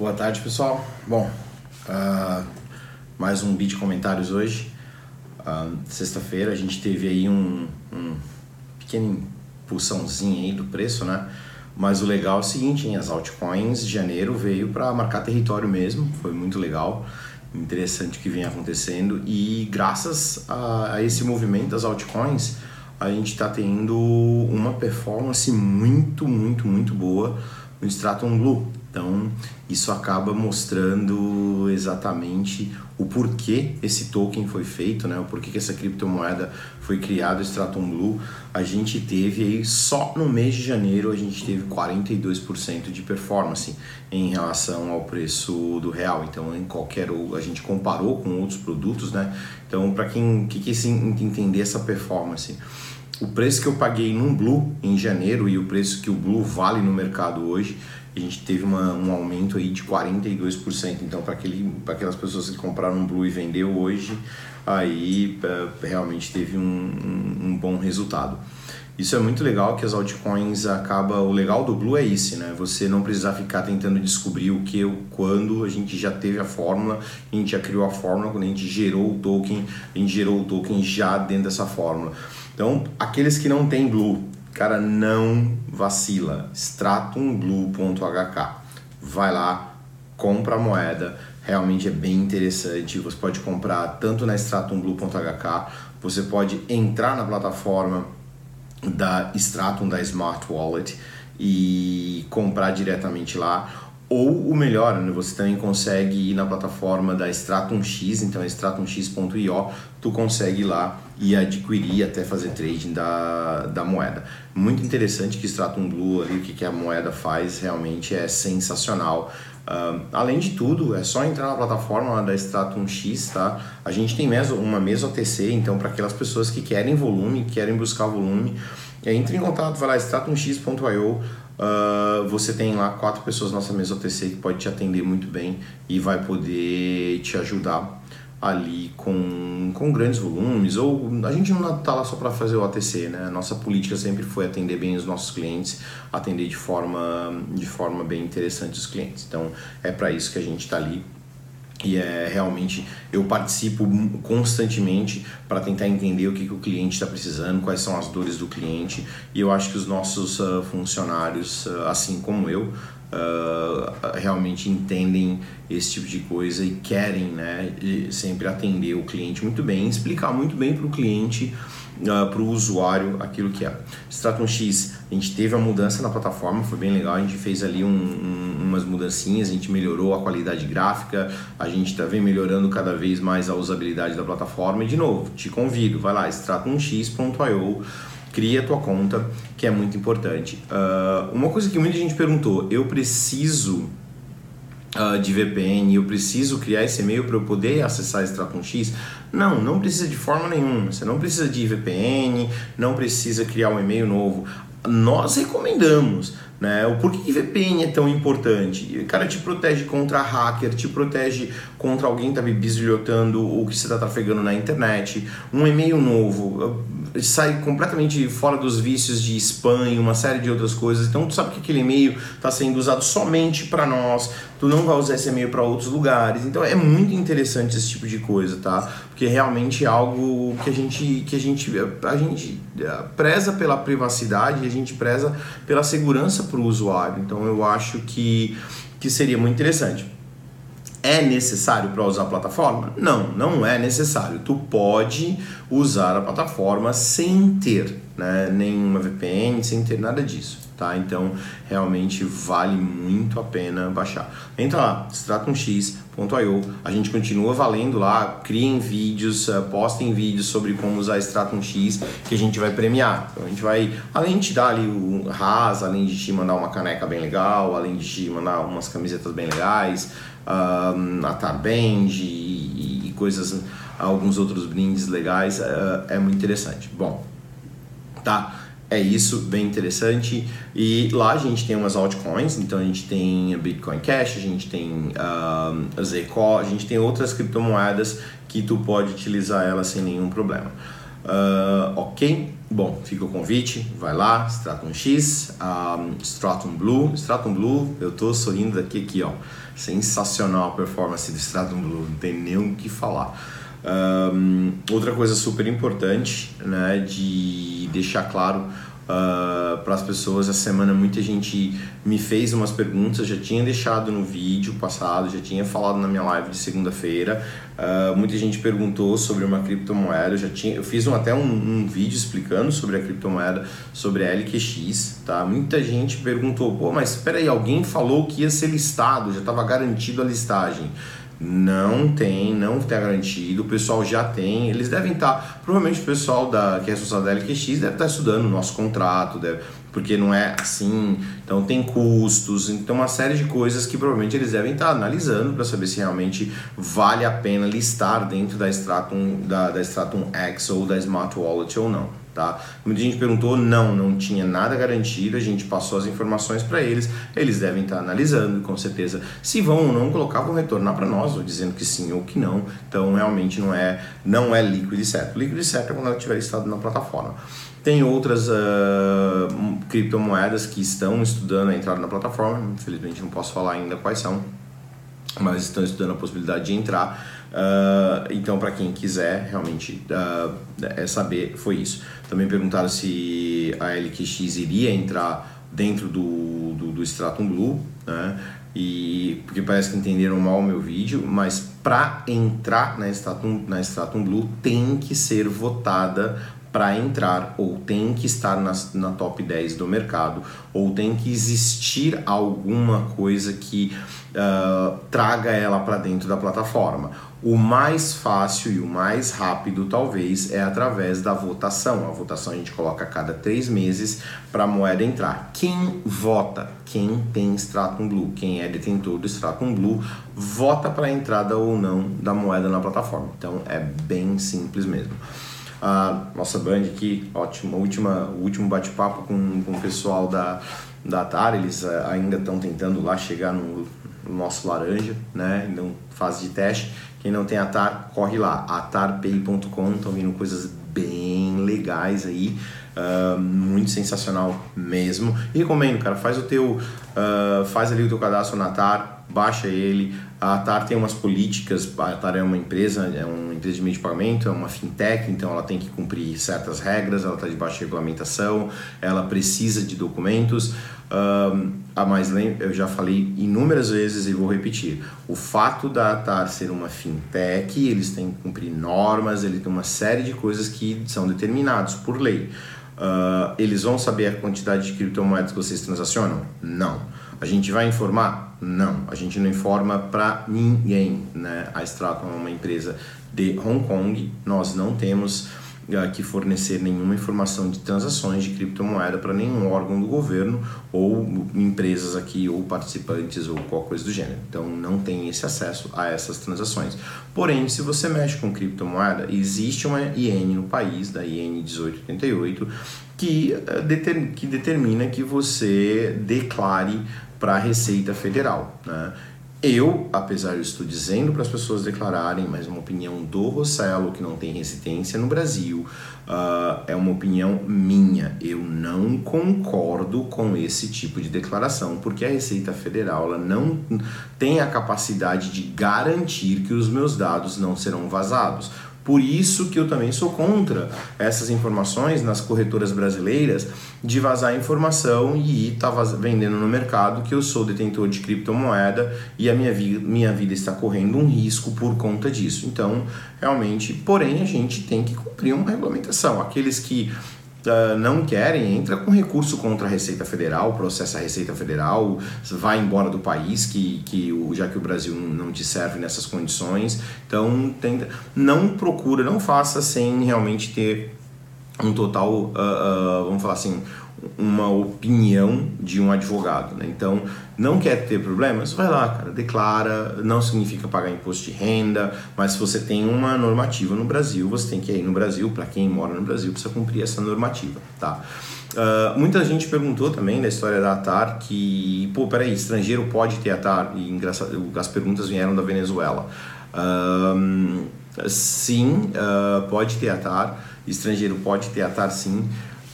Boa tarde, pessoal. Bom, uh, mais um beat comentários hoje. Uh, Sexta-feira a gente teve aí um, um pequeno impulsãozinho aí do preço, né? Mas o legal é o seguinte, hein? as altcoins de janeiro veio para marcar território mesmo, foi muito legal, interessante o que vem acontecendo e graças a, a esse movimento das altcoins a gente está tendo uma performance muito, muito, muito boa no Stratum Blue. Então, isso acaba mostrando exatamente o porquê esse token foi feito, né? O porquê que essa criptomoeda foi criada, o Stratum Blue. A gente teve aí, só no mês de janeiro, a gente teve 42% de performance em relação ao preço do real. Então, em qualquer a gente comparou com outros produtos, né? Então, para quem que, que entender essa performance, o preço que eu paguei num Blue em janeiro e o preço que o Blue vale no mercado hoje, a gente teve uma, um aumento aí de 42%. Então, para aquelas pessoas que compraram um Blue e vendeu hoje, aí é, realmente teve um, um, um, bom resultado. Isso é muito legal que as altcoins acaba o legal do Blue é isso, né? Você não precisar ficar tentando descobrir o que, o quando, a gente já teve a fórmula, a gente já criou a fórmula, quando a gente gerou o token, a gente gerou o token já dentro dessa fórmula. Então, aqueles que não têm Blue, cara, não vacila. Stratumblue.hk. Vai lá, compra a moeda. Realmente é bem interessante. Você pode comprar tanto na stratumblue.hk, você pode entrar na plataforma da Stratum da Smart Wallet e comprar diretamente lá ou o melhor, né, você também consegue ir na plataforma da Stratum X, então é stratumx.io, tu consegue ir lá e adquirir até fazer trading da, da moeda. Muito interessante que Stratum Blue ali, o que, que a moeda faz, realmente é sensacional. Uh, além de tudo, é só entrar na plataforma da Stratum X, tá? A gente tem meso, uma mesa OTC, então para aquelas pessoas que querem volume, querem buscar volume, entre em contato, vai lá, stratumx.io, Uh, você tem lá quatro pessoas na nossa mesa OTC que pode te atender muito bem e vai poder te ajudar ali com, com grandes volumes ou a gente não está lá só para fazer o OTC, né? A nossa política sempre foi atender bem os nossos clientes, atender de forma de forma bem interessante os clientes. Então é para isso que a gente está ali e é realmente eu participo constantemente para tentar entender o que, que o cliente está precisando, quais são as dores do cliente. E eu acho que os nossos uh, funcionários, uh, assim como eu, uh, realmente entendem esse tipo de coisa e querem né, sempre atender o cliente muito bem, explicar muito bem para o cliente uh, para o usuário aquilo que é. Stratum X, a gente teve a mudança na plataforma, foi bem legal, a gente fez ali um, um, umas mudancinhas, a gente melhorou a qualidade gráfica, a gente está vem melhorando cada vez mais a usabilidade da plataforma e de novo, te convido, vai lá, stratumx.io cria a tua conta, que é muito importante. Uh, uma coisa que muita gente perguntou, eu preciso uh, de VPN, eu preciso criar esse e-mail para eu poder acessar Stratum X? Não, não precisa de forma nenhuma. Você não precisa de VPN, não precisa criar um e-mail novo. Nós recomendamos, né? O porquê VPN é tão importante? Cara te protege contra hacker, te protege contra alguém que tá bisilhotando o que você está trafegando na internet. Um e-mail novo sai completamente fora dos vícios de spam e uma série de outras coisas. Então tu sabe que aquele e-mail está sendo usado somente para nós. Tu não vai usar esse e-mail para outros lugares. Então é muito interessante esse tipo de coisa, tá? Porque realmente é algo que a gente que a gente a gente eh, preza pela privacidade, a gente preza pela segurança para o usuário. Então eu acho que que seria muito interessante. É necessário para usar a plataforma? Não, não é necessário. Tu pode usar a plataforma sem ter né, nenhuma VPN, sem ter nada disso. Tá? Então, realmente vale muito a pena baixar. Entra lá, stratumx.io. A gente continua valendo lá, criem vídeos, eh, postem vídeos sobre como usar Stratum X que a gente vai premiar. Então, a gente vai, além de te dar ali o RAS, além de te mandar uma caneca bem legal, além de te mandar umas camisetas bem legais, a Tarband e, e, coisas, alguns outros brindes legais, uh, é muito interessante. Bom, tá? É isso, bem interessante. E lá a gente tem umas altcoins, então a gente tem Bitcoin Cash, a gente tem um, Zco, a gente tem outras criptomoedas que tu pode utilizar elas sem nenhum problema. Uh, ok, bom, fica o convite, vai lá, Stratum X, um, Stratum Blue, Stratum Blue, eu tô sorrindo daqui aqui, ó, sensacional a performance do Stratum Blue, não tem nem o que falar. Um, outra coisa super importante, né, de deixar claro uh, ah, para as pessoas. Essa semana muita gente me fez umas perguntas, já tinha deixado no vídeo passado, já tinha falado na minha live de segunda-feira. Uh, muita gente perguntou sobre uma criptomoeda, eu já tinha, eu fiz um, até um, um, vídeo explicando sobre a criptomoeda, sobre a LQX, tá? Muita gente perguntou, pô, mas espera aí, alguém falou que ia ser listado, já estava garantido a listagem. Não tem, não está garantido. O pessoal já tem. Eles devem estar. Tá, provavelmente o pessoal da, que é responsável da LQX deve estar tá estudando o nosso contrato, deve, porque não é assim. Então tem custos, então uma série de coisas que provavelmente eles devem estar tá analisando para saber se realmente vale a pena listar dentro da Stratum, da, da Stratum X ou da Smart Wallet ou não tá? Muita gente perguntou, não, não tinha nada garantido, a gente passou as informações para eles, eles devem estar analisando, com certeza, se vão ou não colocar, vão retornar para nós, ou dizendo que sim ou que não, então realmente não é, não é líquido e certo. Líquido e certo é quando ela estiver listado na plataforma. Tem outras uh, criptomoedas que estão estudando a entrada na plataforma, infelizmente não posso falar ainda quais são, mas estão estudando a possibilidade de entrar. Uh, então, para quem quiser realmente uh, é saber, foi isso. Também perguntaram se a LQX iria entrar dentro do, do, do Stratum Blue, né? E porque parece que entenderam mal o meu vídeo, mas para entrar na Stratum, na Stratum Blue tem que ser votada para entrar, ou tem que estar na, na top 10 do mercado, ou tem que existir alguma coisa que uh, traga ela para dentro da plataforma. O mais fácil e o mais rápido, talvez, é através da votação. A votação a gente coloca a cada três meses para a moeda entrar. Quem vota? Quem tem Stratum Blue, quem é detentor do Stratum Blue, vota para a entrada ou não da moeda na plataforma. Então é bem simples mesmo. A nossa band aqui, ótimo, última, último bate-papo com, com o pessoal da, da Atari, eles eh, ainda estão tentando lá chegar no, no nosso laranja, né? Então, fase de teste. Quem não tem Atar, corre lá, atarpay.com, estão vindo coisas bem legais aí, uh, muito sensacional mesmo. E recomendo, cara, faz o teu, uh, faz ali o teu cadastro na Atar, baixa ele. A Atar tem umas políticas, a Atar é uma empresa, é uma empresa de meio de pagamento, é uma fintech, então ela tem que cumprir certas regras, ela está debaixo de regulamentação, ela precisa de documentos. Um, a mais eu já falei inúmeras vezes e vou repetir. O fato da ATAR ser uma fintech, eles têm que cumprir normas, ele tem uma série de coisas que são determinados por lei. Uh, eles vão saber a quantidade de criptomoedas que vocês transacionam? Não. A gente vai informar? Não. A gente não informa para ninguém. Né? A Stratum é uma empresa de Hong Kong, nós não temos que fornecer nenhuma informação de transações de criptomoeda para nenhum órgão do governo ou empresas aqui ou participantes ou qualquer coisa do gênero. Então não tem esse acesso a essas transações. Porém, se você mexe com criptomoeda, existe uma IN no país, da IN 1888, que, eh, que determina que você declare para a Receita Federal. Né? Eu, apesar de estou dizendo para as pessoas declararem, mas uma opinião do Rossello, que não tem residência no Brasil, uh, é uma opinião minha. Eu não concordo com esse tipo de declaração, porque a Receita Federal não tem a capacidade de garantir que os meus dados não serão vazados. Por isso que eu também sou contra essas informações nas corretoras brasileiras de vazar informação e estar tá vendendo no mercado que eu sou detentor de criptomoeda e a minha vida, minha vida está correndo um risco por conta disso. Então, realmente, porém, a gente tem que cumprir uma regulamentação. Aqueles que Uh, não querem, entra com recurso contra a Receita Federal, processa a Receita Federal, vai embora do país, que, que o, já que o Brasil não te serve nessas condições. Então, tenta, não procura, não faça sem realmente ter um total, uh, uh, vamos falar assim, uma opinião de um advogado. Né? Então, não quer ter problemas? Vai lá, cara, declara. Não significa pagar imposto de renda, mas se você tem uma normativa no Brasil, você tem que ir no Brasil. Para quem mora no Brasil, precisa cumprir essa normativa, tá? Uh, muita gente perguntou também da história da ATAR que, pô, peraí, estrangeiro pode ter ATAR? E engraçado, as perguntas vieram da Venezuela. Uh, sim, uh, pode ter ATAR estrangeiro pode ter ATAR sim.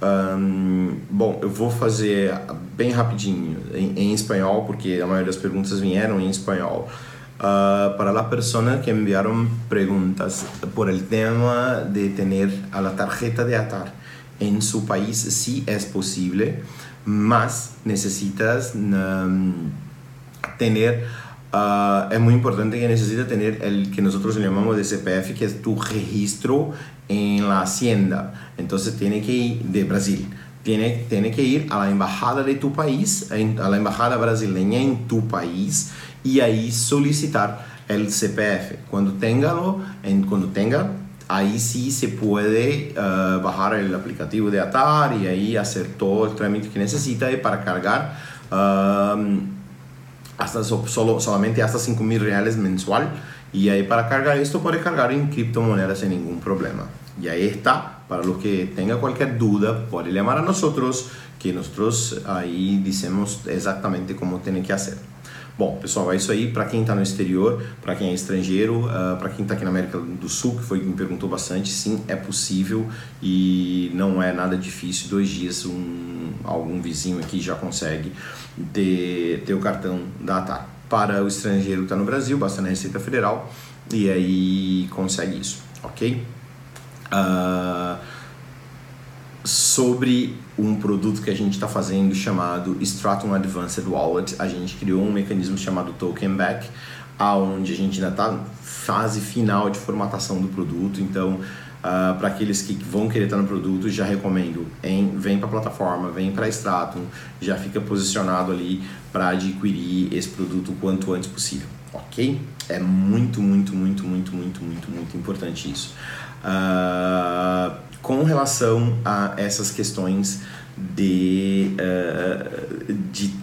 Um, bom, eu vou fazer bem rapidinho em, em, espanhol, porque a maioria das perguntas vieram em espanhol. Uh, para las personas que enviaron preguntas por el tema de tener a la tarjeta de ATAR en su país, sí es posible, más necesitas um, tener Uh, es importante que necesita tener el que nosotros llamamos de CPF, que es tu registro en la hacienda. Entonces tiene que ir de Brasil. Tiene, tiene que ir a la embajada de tu país, a la embajada brasileña en tu país y ahí solicitar el CPF. Cuando téngalo, en, cuando tenga, ahí sí se puede uh, bajar el aplicativo de ATAR y ahí hacer todo el trámite que necesita para cargar. Uh, hasta solo, solamente hasta 5 mil reales mensual. Y ahí para cargar esto puede cargar en criptomonedas sin ningún problema. Y ahí está. Para los que tenga cualquier duda, puede llamar a nosotros, que nosotros ahí decimos exatamente como tiene que hacer. Bom, pessoal, é isso aí. Para quem está no exterior, para quem é estrangeiro, uh, para quem está aqui na América do Sul, que foi que me perguntou bastante, sim, é possível e não é nada difícil. Dois dias, um, algum vizinho aqui já consegue ter, ter o cartão da ATAR. Para o estrangeiro que está no Brasil, basta na Receita Federal e aí consegue isso, ok? Uh, sobre um produto que a gente está fazendo chamado Stratum Advanced Wallet. A gente criou um mecanismo chamado Token Back, aonde a gente ainda está fase final de formatação do produto. Então, uh, para aqueles que vão querer estar no produto, já recomendo em, vem para a plataforma, vem para Stratum, já fica posicionado ali para adquirir esse produto o quanto antes possível, ok? É muito, muito, muito, muito, muito, muito, muito importante isso. Uh, com relação a essas questões de, uh, de,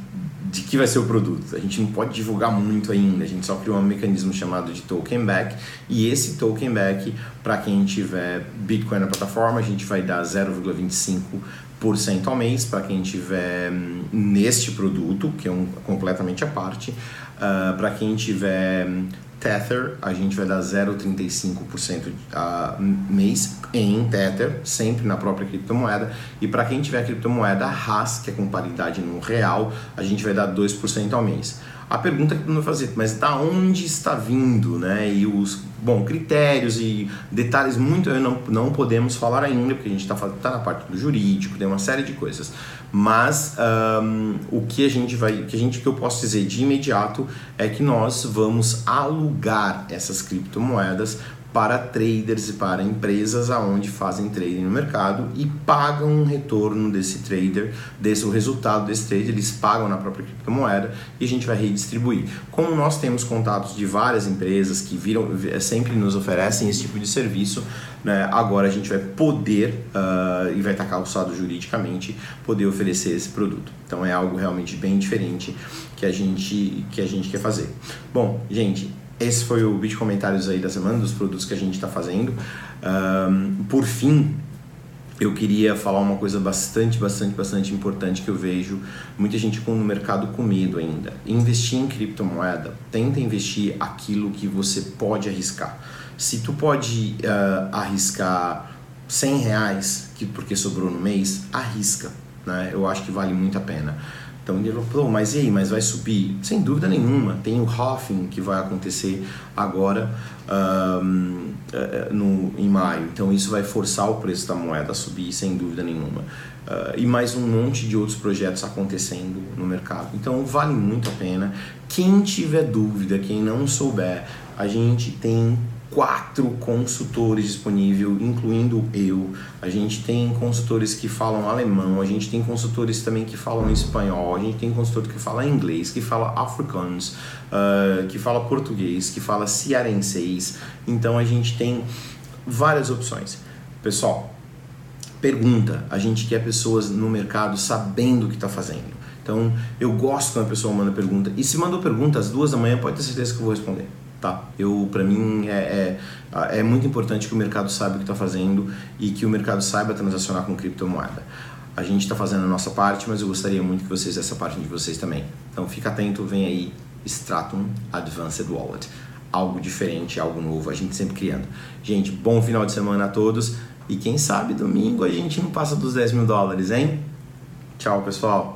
de que vai ser o produto. A gente não pode divulgar muito ainda, a gente só criou um mecanismo chamado de token back e esse token back, para quem tiver Bitcoin na plataforma, a gente vai dar 0,25% ao mês para quem tiver hum, neste produto, que é um completamente à parte. Uh, para quem tiver hum, Tether, a gente vai dar 0,35% a mês em Tether, sempre na própria criptomoeda. E para quem tiver criptomoeda RAS, que é com paridade no real, a gente vai dar 2% ao mês. A pergunta que eu vou fazer, mas da onde está vindo, né? E os, bom, critérios e detalhes muito não, não podemos falar ainda, porque a gente está tá na parte do jurídico, tem uma série de coisas. Mas um, o que a gente vai, o que a gente que eu posso dizer de imediato é que nós vamos alugar essas criptomoedas para traders e para empresas aonde fazem trading no mercado e pagam um retorno desse trader, desse o resultado desse trader, eles pagam na própria criptomoeda e a gente vai redistribuir. Como nós temos contatos de várias empresas que viram sempre nos oferecem esse tipo de serviço, né, agora a gente vai poder uh, e vai estar calçado juridicamente poder oferecer esse produto. Então é algo realmente bem diferente que a gente que a gente quer fazer. Bom, gente, esse foi o vídeo comentários aí da semana dos produtos que a gente está fazendo. Um, por fim, eu queria falar uma coisa bastante, bastante, bastante importante que eu vejo muita gente com, no mercado com medo ainda. Investir em criptomoeda, tenta investir aquilo que você pode arriscar. Se tu pode uh, arriscar 100 reais, que, porque sobrou no mês, arrisca. Né? Eu acho que vale muito a pena. Então ele falou, mas e aí, mas vai subir? Sem dúvida nenhuma. Tem o Hoffing que vai acontecer agora um, no, em maio. Então isso vai forçar o preço da moeda a subir, sem dúvida nenhuma. Uh, e mais um monte de outros projetos acontecendo no mercado. Então vale muito a pena. Quem tiver dúvida, quem não souber, a gente tem quatro consultores disponíveis, incluindo eu. A gente tem consultores que falam alemão, a gente tem consultores também que falam espanhol, a gente tem consultor que fala inglês, que fala africanos, uh, que fala português, que fala cearenseis. Então a gente tem várias opções. Pessoal, pergunta. A gente quer pessoas no mercado sabendo o que está fazendo. Então eu gosto quando a pessoa manda pergunta. E se mandou pergunta às duas da manhã, pode ter certeza que eu vou responder tá? Eu, para mim, é, é, é, muito importante que o mercado saiba o que está fazendo e que o mercado saiba transacionar com criptomoeda. A gente está fazendo a nossa parte, mas eu gostaria muito que vocês essa parte de vocês também. Então fica atento, vem aí Stratum Advanced Wallet. Algo diferente, algo novo, a gente sempre criando. Gente, bom final de semana a todos E quem sabe domingo a gente não passa dos 10 mil dólares, hein? Tchau, pessoal.